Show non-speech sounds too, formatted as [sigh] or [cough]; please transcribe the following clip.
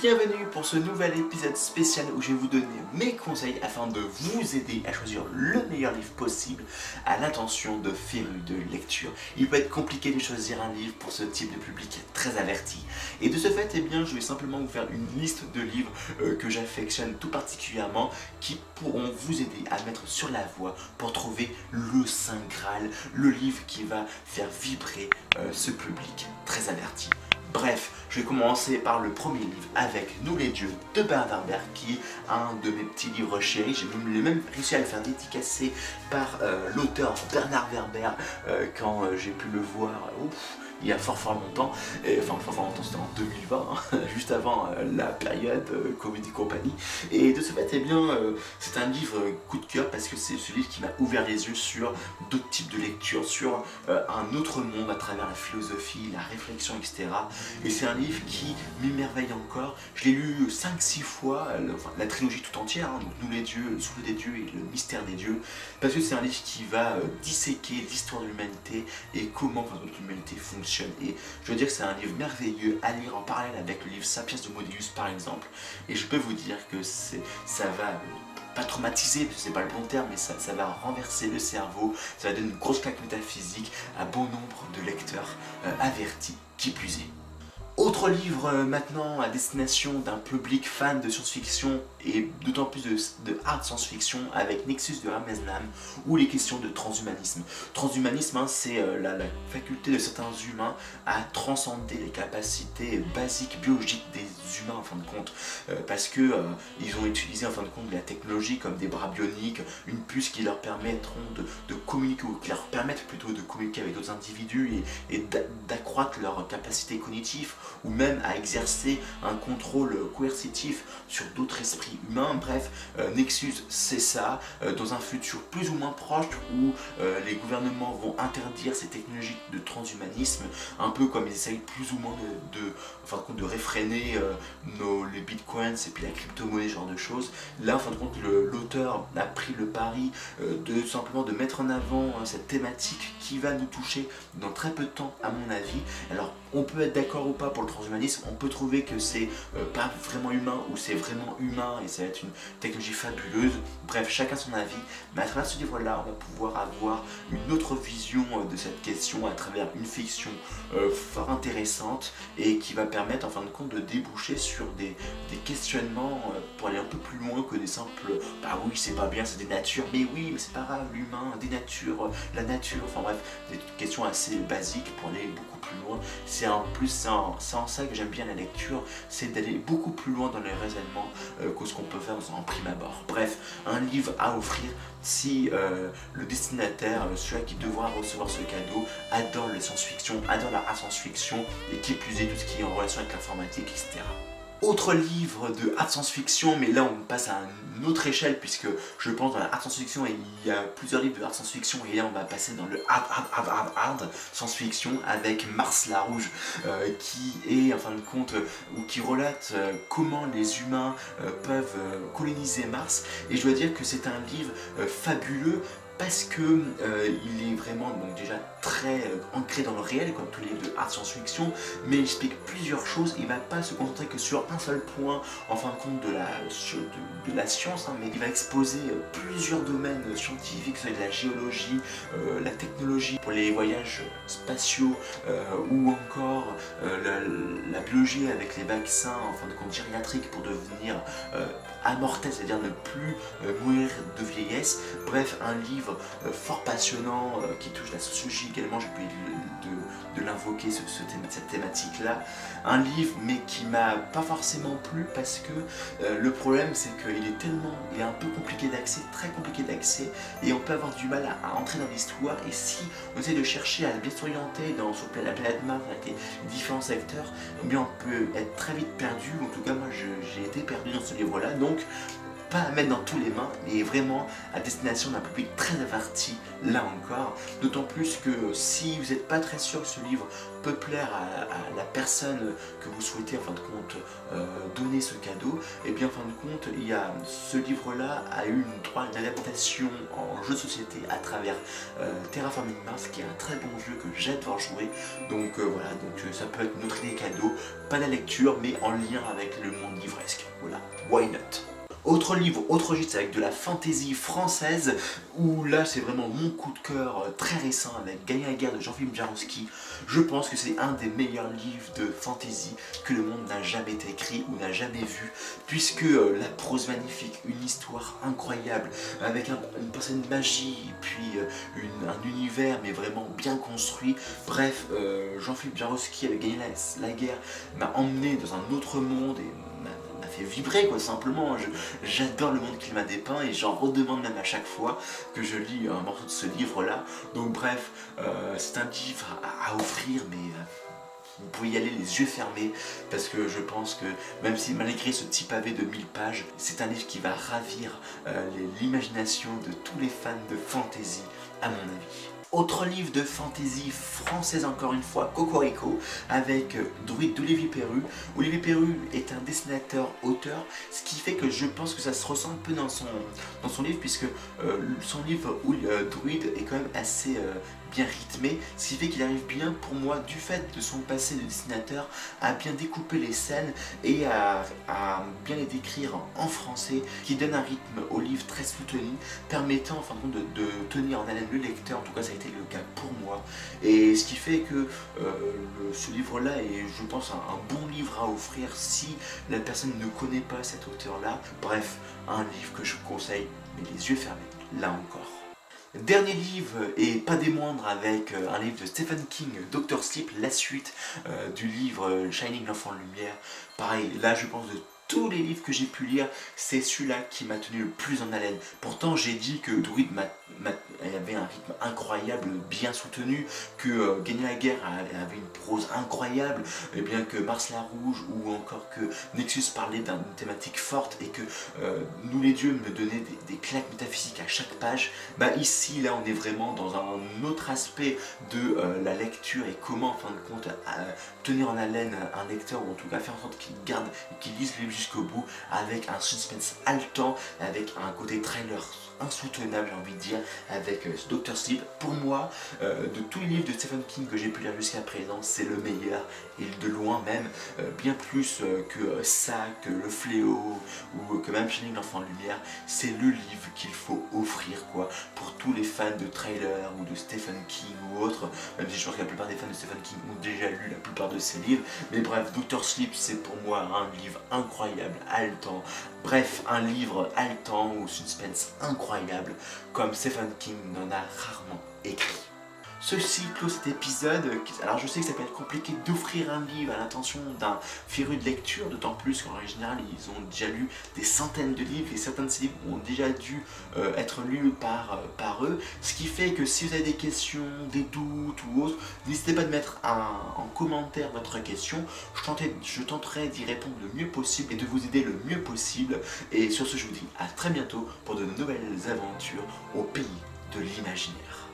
Bienvenue pour ce nouvel épisode spécial où je vais vous donner mes conseils afin de vous aider à choisir le meilleur livre possible à l'intention de férus de lecture. Il peut être compliqué de choisir un livre pour ce type de public très averti. Et de ce fait, eh bien, je vais simplement vous faire une liste de livres euh, que j'affectionne tout particulièrement qui pourront vous aider à mettre sur la voie pour trouver le Saint Graal, le livre qui va faire vibrer euh, ce public très averti. Bref, je vais commencer par le premier livre avec Nous les dieux de Bernard Werber qui est un de mes petits livres chéris. J'ai même, même réussi à le faire dédicacer par euh, l'auteur Bernard Werber euh, quand euh, j'ai pu le voir. Il y a fort fort longtemps, et, enfin fort fort longtemps c'était en 2020, hein, [laughs] juste avant euh, la période euh, Compagnie. Et de ce fait, eh bien, euh, c'est un livre coup de cœur parce que c'est ce livre qui m'a ouvert les yeux sur d'autres types de lectures, sur euh, un autre monde à travers la philosophie, la réflexion, etc. Et c'est un livre qui m'émerveille encore. Je l'ai lu 5-6 fois, la trilogie tout entière, hein, donc Nous les dieux, Le souffle des dieux et le mystère des dieux, parce que c'est un livre qui va disséquer l'histoire de l'humanité et comment l'humanité fonctionne. Et je veux dire que c'est un livre merveilleux à lire en parallèle avec le livre Sapiens de Modius par exemple. Et je peux vous dire que ça va pas traumatiser, c'est pas le bon terme, mais ça, ça va renverser le cerveau, ça va donner une grosse claque métaphysique à bon nombre de lecteurs euh, avertis, qui plus est. Autre livre euh, maintenant à destination d'un public fan de science-fiction et d'autant plus de, hard science-fiction avec Nexus de Ramesnam ou les questions de transhumanisme. Transhumanisme, hein, c'est euh, la, faculté de certains humains à transcender les capacités basiques biologiques des humains en fin de compte Euh, parce que euh, ils ont utilisé en fin de compte la technologie comme des bras bioniques, une puce qui leur permettront de, communiquer ou qui leur permettent plutôt de communiquer avec d'autres individus et, et d'a- d'accroître leurs capacités cognitives ou même à exercer un contrôle coercitif sur d'autres esprits humains. Bref, euh, Nexus, c'est ça, euh, dans un futur plus ou moins proche où euh, les gouvernements vont interdire ces technologies de transhumanisme, un peu comme ils essayent plus ou moins de, de, en fin de, réfréner nos, les bitcoins et puis la crypto-monnaie, genre de choses. Là, en fin de compte, l'auteur a pris le pari de simplement de mettre en avant hein, cette thématique qui va nous toucher dans très peu de temps, à mon avis. Alors, on peut être d'accord ou pas pour le transhumanisme, on peut trouver que c'est pas vraiment humain ou c'est vraiment humain et ça va être une technologie fabuleuse. Bref, chacun son avis. Mais à travers ce livre-là, on va pouvoir avoir une autre vision euh, de cette question à travers une fiction euh, fort intéressante et qui va permettre en fin de compte de déboucher sur des, questionnements euh, pour aller un peu plus loin que des simples bah oui c'est pas bien c'est des natures mais oui mais c'est pas grave l'humain des natures la nature enfin bref des questions assez basiques pour aller beaucoup plus loin c'est en plus en ça que j'aime bien la lecture c'est d'aller beaucoup plus loin dans les raisonnements euh, que ce qu'on peut faire en prime abord bref un livre à offrir si euh, le destinataire, euh, celui qui devra recevoir ce cadeau, adore la science-fiction, adore la science-fiction et qui plus est tout ce qui est en relation avec l'informatique, etc. Autre livre de art science-fiction, mais là on passe à une autre échelle puisque je pense dans la art science-fiction il y a plusieurs livres de art science-fiction et là on va passer dans le hard hard hard hard hard science-fiction avec Mars la Rouge euh, qui est en fin de compte euh, ou qui relate euh, comment les humains peuvent coloniser Mars. Et je dois dire que c'est un livre fabuleux parce que il est vraiment donc déjà très euh, ancré dans le réel comme tous les livres de art science-fiction mais il explique plusieurs choses. Il va pas se concentrer que sur un seul point en fin de compte de la, de, la science hein, mais il va exposer euh, plusieurs domaines scientifiques que ce soit de la géologie euh, la technologie pour les voyages spatiaux euh, ou encore euh, la, la biologie avec les vaccins en fin de compte gériatriques pour devenir euh, immortel c'est-à-dire ne plus euh, mourir de vieillesse. Bref, un livre euh, fort passionnant euh, qui touche la sociologie également, j'ai oublié de, l'invoquer, cette thématique-là. Un livre, mais qui m'a pas forcément plu parce que euh, le problème, c'est qu'il est tellement, il est un peu compliqué d'accès, très compliqué d'accès, et on peut avoir du mal à, entrer dans l'histoire. Et si on essaie de chercher à bien s'orienter dans sur la planète Mars avec les différents secteurs, eh bien on peut être très vite perdu. En tout cas, moi, j'ai été perdu dans ce livre-là. Donc, pas à mettre dans tous les mains, mais vraiment à destination d'un public très averti, là encore. D'autant plus que si vous n'êtes pas très sûr que ce livre peut plaire à, la personne que vous souhaitez en fin de compte euh, donner ce cadeau, et bien en fin de compte, il y a, ce livre-là a eu une adaptation en jeu de société à travers euh, Terraforming Mars, qui est un très bon jeu que j'adore jouer. Donc euh, voilà, donc ça peut être notre idée cadeau, pas la lecture, mais en lien avec le monde livresque. Voilà, why not? Autre livre, autre registre avec de la fantaisie française, où là c'est vraiment mon coup de cœur euh, très récent avec Gagner la guerre de Jean-Philippe Jarouski. Je pense que c'est un des meilleurs livres de fantaisie que le monde n'a jamais écrit ou n'a jamais vu, puisque euh, la prose magnifique, une histoire incroyable, avec une personne de magie, puis euh, un univers mais vraiment bien construit. Bref, Jean-Philippe Jarouski avec Gagner la, la guerre m'a emmené dans un autre monde et fait vibrer quoi simplement. J'adore le monde qu'il m'a dépeint et j'en redemande même à chaque fois que je lis un morceau de ce livre là. Donc bref, euh, c'est un livre à, offrir mais euh, vous pouvez y aller les yeux fermés parce que je pense que même si malgré ce petit pavé de 1000 pages, c'est un livre qui va ravir euh, l'imagination de tous les fans de fantasy à mon avis. Autre livre de fantasy française encore une fois, Cocorico, avec euh, Druide d'Olivier Perru. Olivier Perru est un dessinateur-auteur, ce qui fait que je pense que ça se ressent un peu dans son, livre, puisque euh, son livre euh, est quand même assez bien rythmé, ce qui fait qu'il arrive bien pour moi, du fait de son passé de dessinateur, à bien découper les scènes et à, bien les décrire en français, qui donne un rythme au livre très soutenu, permettant en fin de compte de, tenir en haleine le lecteur, en tout cas ça a été le cas pour moi, et ce qui fait que euh, ce livre-là est, je pense, un bon livre à offrir si la personne ne connaît pas cet auteur-là. Bref, un livre que je conseille, mais les yeux fermés, là encore. Dernier livre, et pas des moindres, avec euh, un livre de Stephen King, Doctor Sleep, la suite euh, du livre euh, Shining l'enfant de lumière. Pareil, là je pense de tous les livres que j'ai pu lire, c'est celui-là qui m'a tenu le plus en haleine. Pourtant, j'ai dit que Druid avait un rythme incroyable, bien soutenu, que euh, Gagner la guerre avait une prose incroyable, et bien que Mars la Rouge ou encore que Nexus parlait d'une thématique forte et que euh, Nous les dieux me donnaient des, claques métaphysiques à chaque page. Bah ici, là, on est vraiment dans un autre aspect de euh, la lecture et comment, en fin de compte, tenir en haleine un lecteur ou en tout cas faire en sorte qu'il garde et qu'il lise le livre jusqu'au bout avec un suspense haletant, avec un côté trailer insoutenable j'ai envie de dire avec euh, Doctor Sleep. Pour moi, euh, de tous les livres de Stephen King que j'ai pu lire jusqu'à présent, c'est le meilleur. Et de loin même, euh, bien plus que ça, que Le Fléau ou que même Shining l'Enfant Lumière, c'est le livre qu'il faut offrir quoi pour tous les fans de trailer ou de Stephen King ou autre, même si je pense que la plupart des fans de Stephen King ont déjà lu la plupart de ses livres, mais bref, Doctor Sleep c'est pour moi un livre incroyable, haletant, bref, un livre haletant ou suspense incroyable comme Stephen King n'en a rarement écrit. Ceci clôt cet épisode. Alors je sais que ça peut être compliqué d'offrir un livre à l'intention d'un féru de lecture, d'autant plus qu'en général ils ont déjà lu des centaines de livres et certains de ces livres ont déjà dû euh, être lus par, euh, par eux. Ce qui fait que si vous avez des questions, des doutes ou autres, n'hésitez pas de mettre en commentaire votre question. Je, je tenterai d'y répondre le mieux possible et de vous aider le mieux possible. Et sur ce je vous dis à très bientôt pour de nouvelles aventures au pays de l'imaginaire.